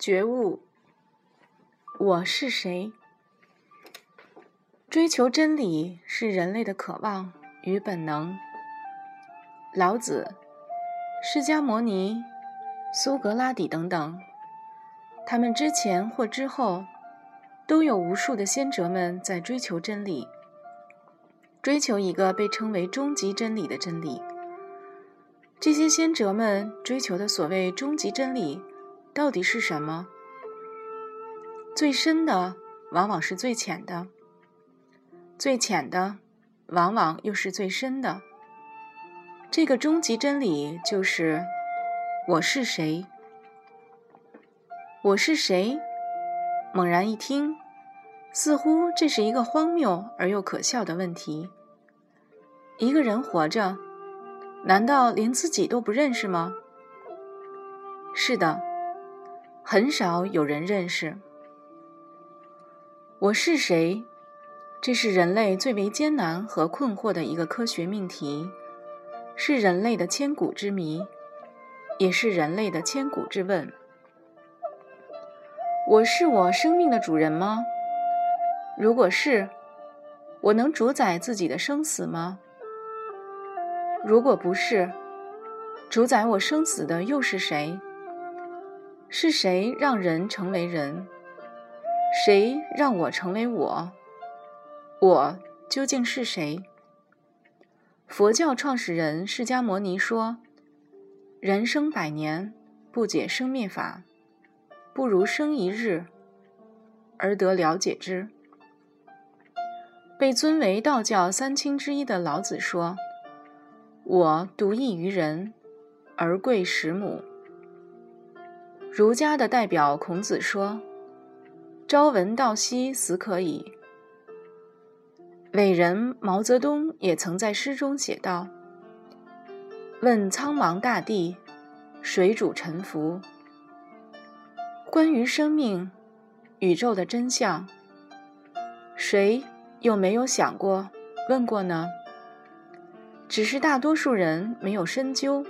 觉悟，我是谁？追求真理是人类的渴望与本能。老子、释迦牟尼、苏格拉底等等，他们之前或之后，都有无数的先哲们在追求真理，追求一个被称为终极真理的真理。这些先哲们追求的所谓终极真理。到底是什么？最深的往往是最浅的，最浅的往往又是最深的。这个终极真理就是我是谁？我是谁？猛然一听，似乎这是一个荒谬而又可笑的问题。一个人活着，难道连自己都不认识吗？是的。很少有人认识我是谁，这是人类最为艰难和困惑的一个科学命题，是人类的千古之谜，也是人类的千古之问。我是我生命的主人吗？如果是，我能主宰自己的生死吗？如果不是，主宰我生死的又是谁？是谁让人成为人？谁让我成为我？我究竟是谁？佛教创始人释迦牟尼说：“人生百年，不解生灭法，不如生一日，而得了解之。”被尊为道教三清之一的老子说：“我独异于人，而贵十母。”儒家的代表孔子说：“朝闻道，夕死可矣。”伟人毛泽东也曾在诗中写道：“问苍茫大地，谁主沉浮？”关于生命、宇宙的真相，谁又没有想过、问过呢？只是大多数人没有深究，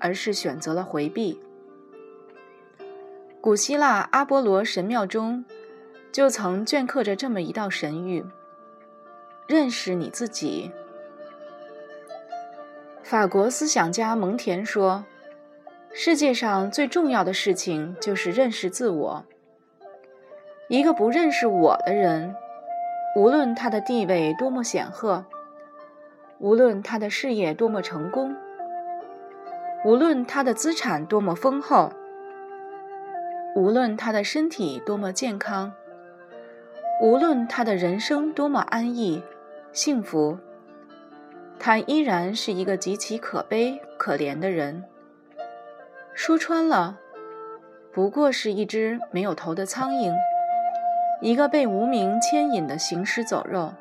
而是选择了回避。古希腊阿波罗神庙中，就曾镌刻着这么一道神谕：“认识你自己。”法国思想家蒙田说：“世界上最重要的事情就是认识自我。一个不认识我的人，无论他的地位多么显赫，无论他的事业多么成功，无论他的资产多么丰厚。”无论他的身体多么健康，无论他的人生多么安逸、幸福，他依然是一个极其可悲、可怜的人。说穿了，不过是一只没有头的苍蝇，一个被无名牵引的行尸走肉。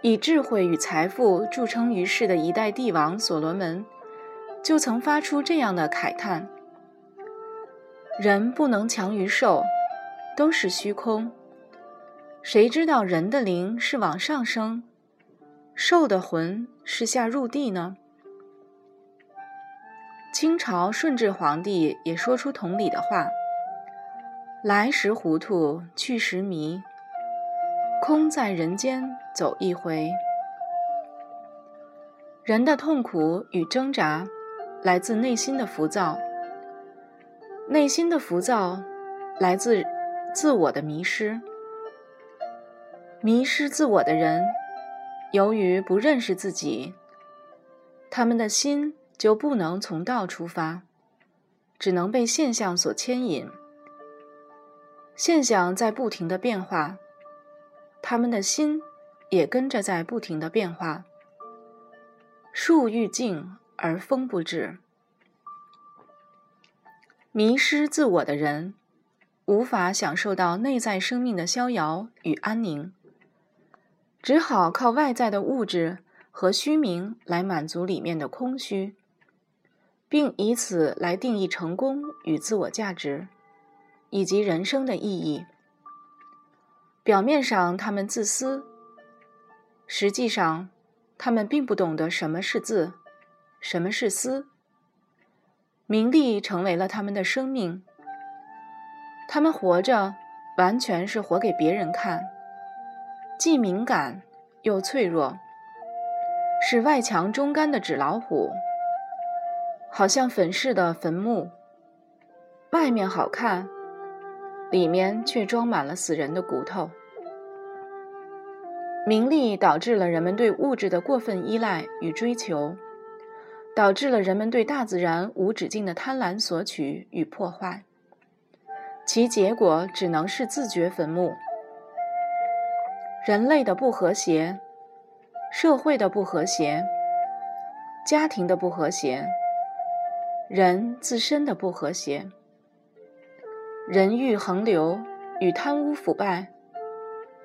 以智慧与财富著称于世的一代帝王所罗门，就曾发出这样的慨叹。人不能强于兽，都是虚空。谁知道人的灵是往上升，兽的魂是下入地呢？清朝顺治皇帝也说出同理的话：“来时糊涂，去时迷，空在人间走一回。”人的痛苦与挣扎，来自内心的浮躁。内心的浮躁来自自我的迷失。迷失自我的人，由于不认识自己，他们的心就不能从道出发，只能被现象所牵引。现象在不停的变化，他们的心也跟着在不停的变化。树欲静而风不止。迷失自我的人，无法享受到内在生命的逍遥与安宁，只好靠外在的物质和虚名来满足里面的空虚，并以此来定义成功与自我价值，以及人生的意义。表面上他们自私，实际上他们并不懂得什么是自，什么是私。名利成为了他们的生命。他们活着，完全是活给别人看，既敏感又脆弱，是外强中干的纸老虎，好像粉饰的坟墓，外面好看，里面却装满了死人的骨头。名利导致了人们对物质的过分依赖与追求，导致了人们对大自然无止境的贪婪索取与破坏。其结果只能是自掘坟墓。人类的不和谐，社会的不和谐，家庭的不和谐，人自身的不和谐，人欲横流与贪污腐败，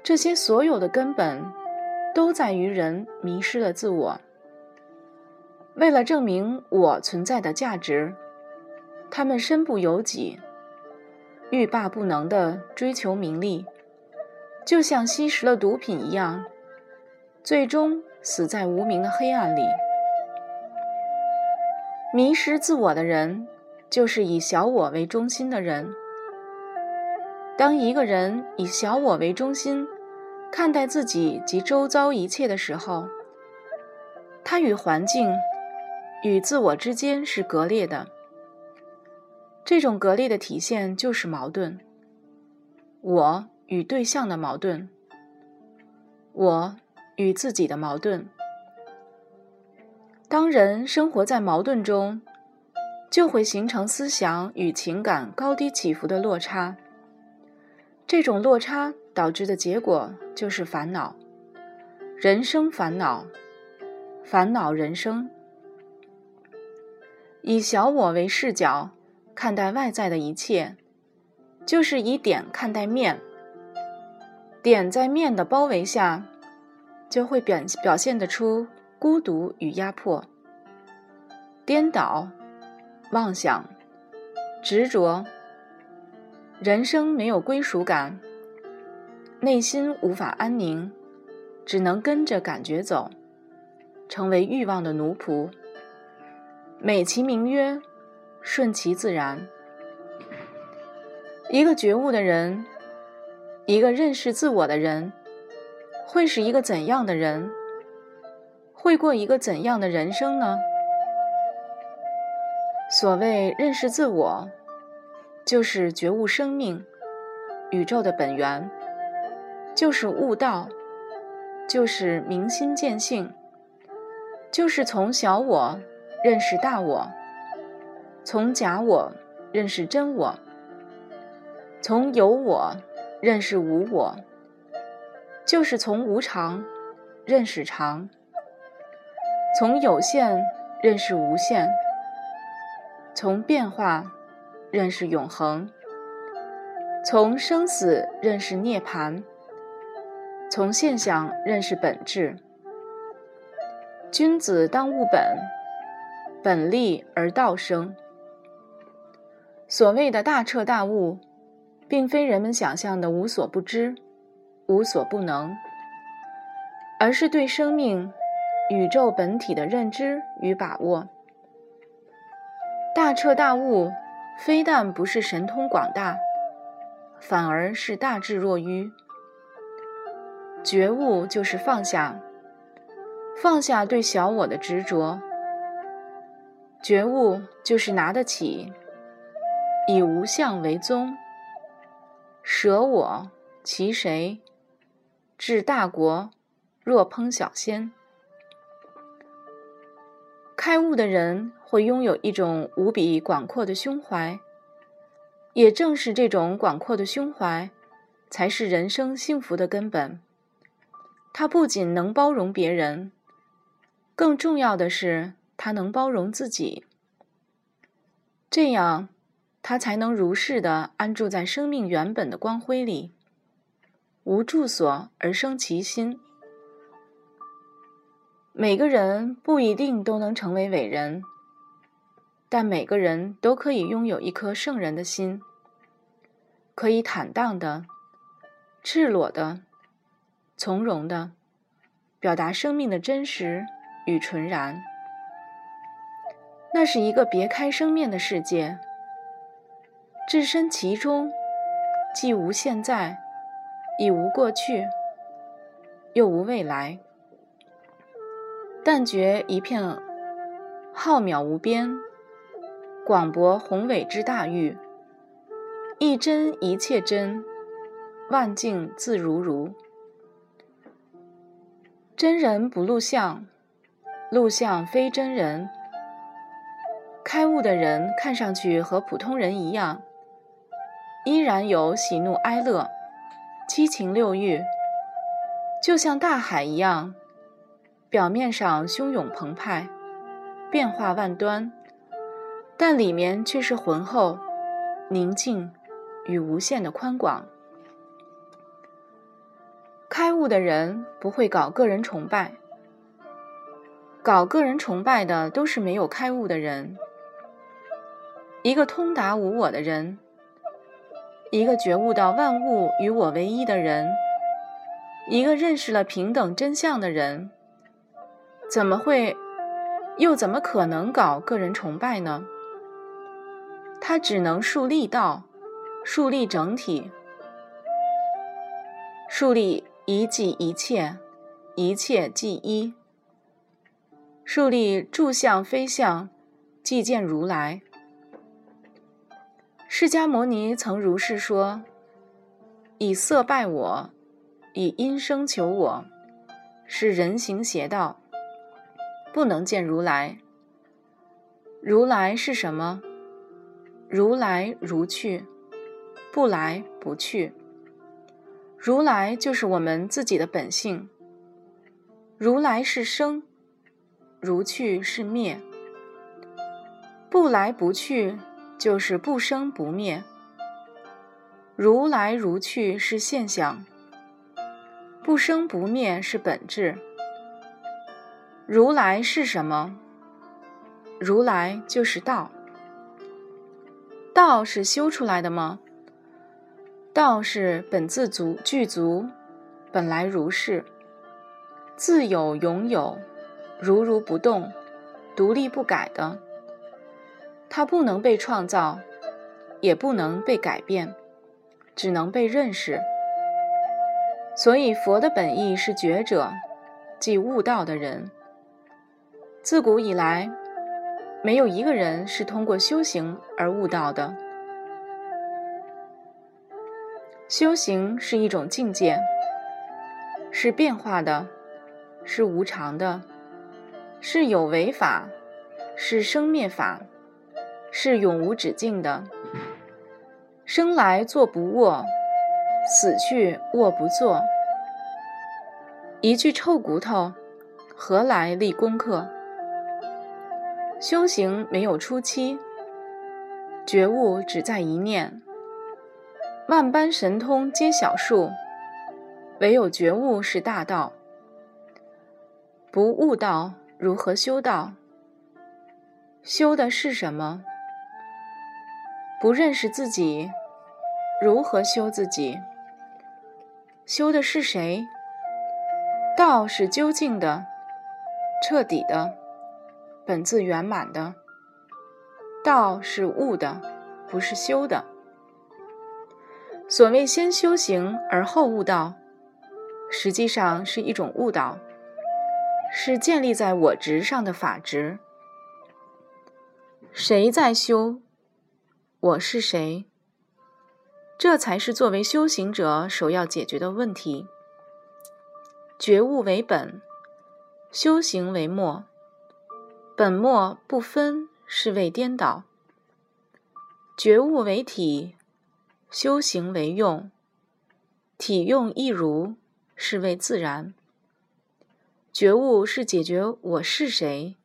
这些所有的根本，都在于人迷失了自我。为了证明我存在的价值，他们身不由己。欲罢不能的追求名利，就像吸食了毒品一样，最终死在无名的黑暗里。迷失自我的人，就是以小我为中心的人。当一个人以小我为中心看待自己及周遭一切的时候，他与环境、与自我之间是割裂的。这种隔裂的体现就是矛盾：我与对象的矛盾，我与自己的矛盾。当人生活在矛盾中，就会形成思想与情感高低起伏的落差。这种落差导致的结果就是烦恼，人生烦恼，烦恼人生。以小我为视角。看待外在的一切，就是以点看待面。点在面的包围下，就会表表现得出孤独与压迫、颠倒、妄想、执着。人生没有归属感，内心无法安宁，只能跟着感觉走，成为欲望的奴仆。美其名曰。顺其自然。一个觉悟的人，一个认识自我的人，会是一个怎样的人？会过一个怎样的人生呢？所谓认识自我，就是觉悟生命、宇宙的本源，就是悟道，就是明心见性，就是从小我认识大我。从假我认识真我，从有我认识无我，就是从无常认识常，从有限认识无限，从变化认识永恒，从生死认识涅槃，从现象认识本质。君子当务本，本立而道生。所谓的大彻大悟，并非人们想象的无所不知、无所不能，而是对生命、宇宙本体的认知与把握。大彻大悟，非但不是神通广大，反而是大智若愚。觉悟就是放下，放下对小我的执着。觉悟就是拿得起。以无相为宗，舍我其谁？治大国若烹小鲜。开悟的人会拥有一种无比广阔的胸怀，也正是这种广阔的胸怀，才是人生幸福的根本。他不仅能包容别人，更重要的是他能包容自己。这样。他才能如是的安住在生命原本的光辉里，无住所而生其心。每个人不一定都能成为伟人，但每个人都可以拥有一颗圣人的心，可以坦荡的、赤裸的、从容的表达生命的真实与纯然。那是一个别开生面的世界，置身其中，既无现在，亦无过去，又无未来。但觉一片浩渺无边、广博宏伟之大域，一真一切真，万境自如如。真人不露相，露相非真人。开悟的人看上去和普通人一样，依然有喜怒哀乐、七情六欲，就像大海一样，表面上汹涌澎湃、变化万端，但里面却是浑厚、宁静与无限的宽广。开悟的人不会搞个人崇拜，搞个人崇拜的都是没有开悟的人。一个通达无我的人，一个觉悟到万物与我唯一的人，一个认识了平等真相的人，怎么会，又怎么可能搞个人崇拜呢？他只能树立道，树立整体，树立一即一切，一切即一，树立住相非相，即见如来。释迦牟尼曾如是说：“以色拜我，以音声求我，是人行邪道，不能见如来。如来是什么？如来如去，不来不去。如来就是我们自己的本性。如来是生，如去是灭，不来不去。”就是不生不灭，如来如去是现象，不生不灭是本质。如来是什么？如来就是道。道是修出来的吗？道是本自足具足，本来如是，自有永有，如如不动，独立不改的。它不能被创造，也不能被改变，只能被认识。所以，佛的本意是觉者，即悟道的人。自古以来，没有一个人是通过修行而悟道的。修行是一种境界，是变化的，是无常的，是有为法，是生灭法。是永无止境的，生来坐不卧，死去卧不坐。一具臭骨头，何来立功课？修行没有初期，觉悟只在一念。万般神通皆小数，唯有觉悟是大道。不悟道，如何修道？修的是什么？不认识自己，如何修自己？修的是谁？道是究竟的、彻底的、本自圆满的。道是悟的，不是修的。所谓先修行而后悟道，实际上是一种误导，是建立在我执上的法执。谁在修？我是谁？这才是作为修行者首要解决的问题。觉悟为本，修行为末。本末不分是为颠倒。觉悟为体，修行为用。体用一如是为自然。觉悟是解决我是谁，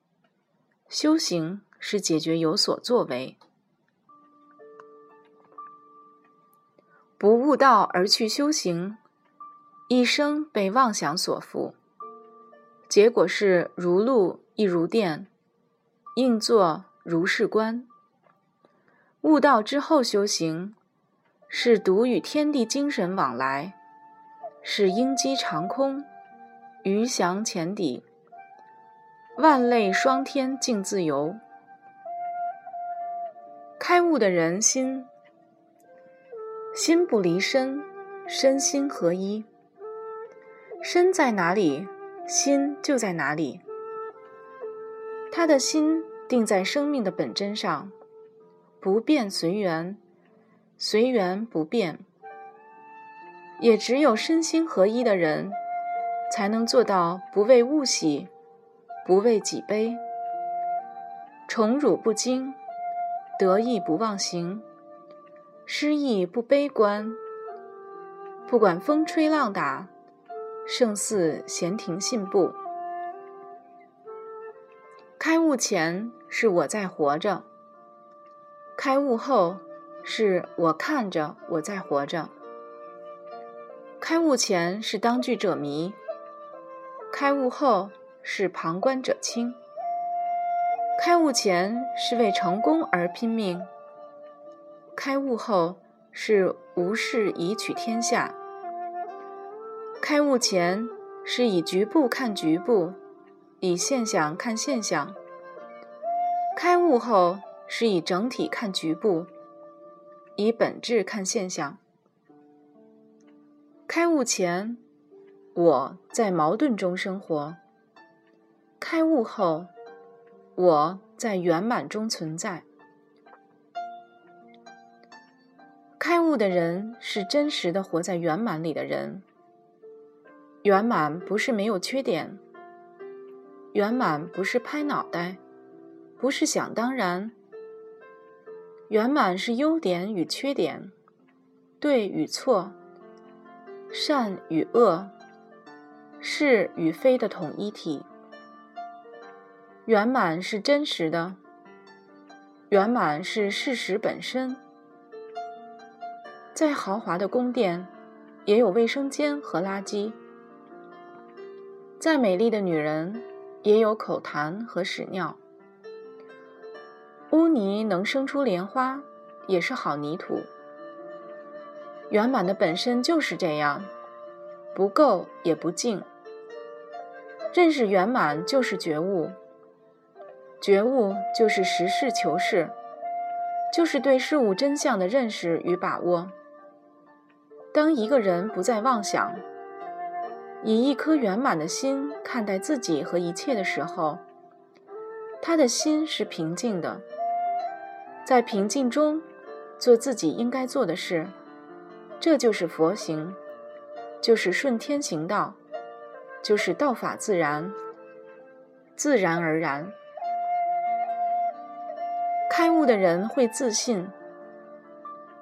修行是解决有所作为。不悟道而去修行，一生被妄想所缚，结果是如露亦如电，应作如是观。悟道之后修行，是独与天地精神往来，是鹰击长空，鱼翔浅底，万类霜天竞自由，开悟的人心，心不离身，身心合一。身在哪里，心就在哪里。他的心定在生命的本真上，不变随缘，随缘不变。也只有身心合一的人，才能做到不为物喜，不为己悲，宠辱不惊。得意不忘形，失意不悲观。不管风吹浪打，胜似闲庭信步。开悟前是我在活着，开悟后是我看着我在活着。开悟前是当局者迷，开悟后是旁观者清。开悟前是为成功而拼命，开悟后是无事以取天下。开悟前是以局部看局部，以现象看现象；开悟后是以整体看局部，以本质看现象。开悟前，我在矛盾中生活；开悟后。我在圆满中存在。开悟的人是真实的活在圆满里的人。圆满不是没有缺点，圆满不是拍脑袋，不是想当然。圆满是优点与缺点，对与错，善与恶，是与非的统一体。圆满是真实的，圆满是事实本身。再豪华的宫殿，也有卫生间和垃圾；再美丽的女人，也有口痰和屎尿。污泥能生出莲花，也是好泥土。圆满的本身就是这样，不够也不净。认识圆满就是觉悟。觉悟就是实事求是，就是对事物真相的认识与把握。当一个人不再妄想，以一颗圆满的心看待自己和一切的时候，他的心是平静的，在平静中做自己应该做的事，这就是佛行，就是顺天行道，就是道法自然，自然而然。开悟的人会自信，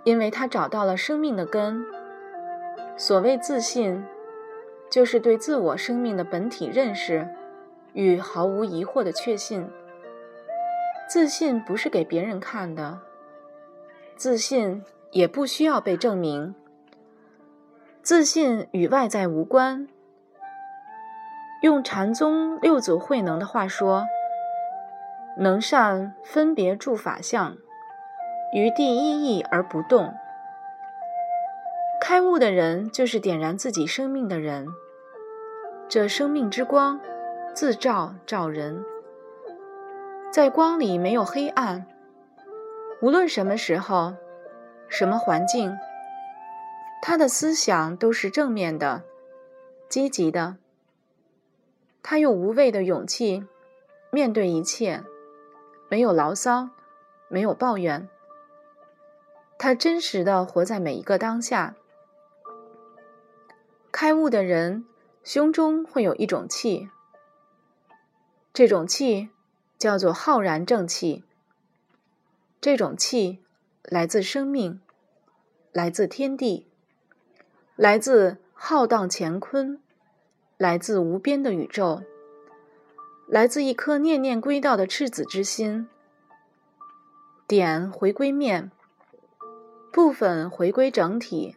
因为他找到了生命的根。所谓自信，就是对自我生命的本体认识与毫无疑惑的确信。自信不是给别人看的，自信也不需要被证明。自信与外在无关。用禅宗六祖慧能的话说。能善分别住法相，于第一义而不动。开悟的人就是点燃自己生命的人，这生命之光自照照人，在光里没有黑暗。无论什么时候、什么环境，他的思想都是正面的、积极的。他用无畏的勇气面对一切。没有牢骚，没有抱怨。他真实的活在每一个当下。开悟的人胸中会有一种气，这种气叫做浩然正气。这种气来自生命，来自天地，来自浩荡乾坤，来自无边的宇宙。来自一颗念念归道的赤子之心，点回归面，部分回归整体，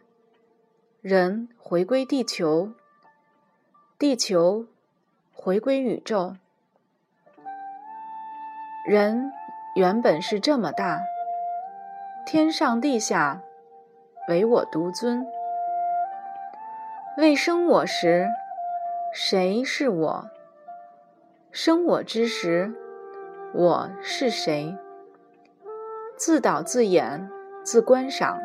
人回归地球，地球回归宇宙。人原本是这么大，天上地下唯我独尊。未生我时，谁是我？生我之时，我是谁？自导自演，自观赏，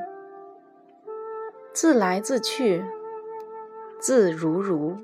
自来自去，自如如。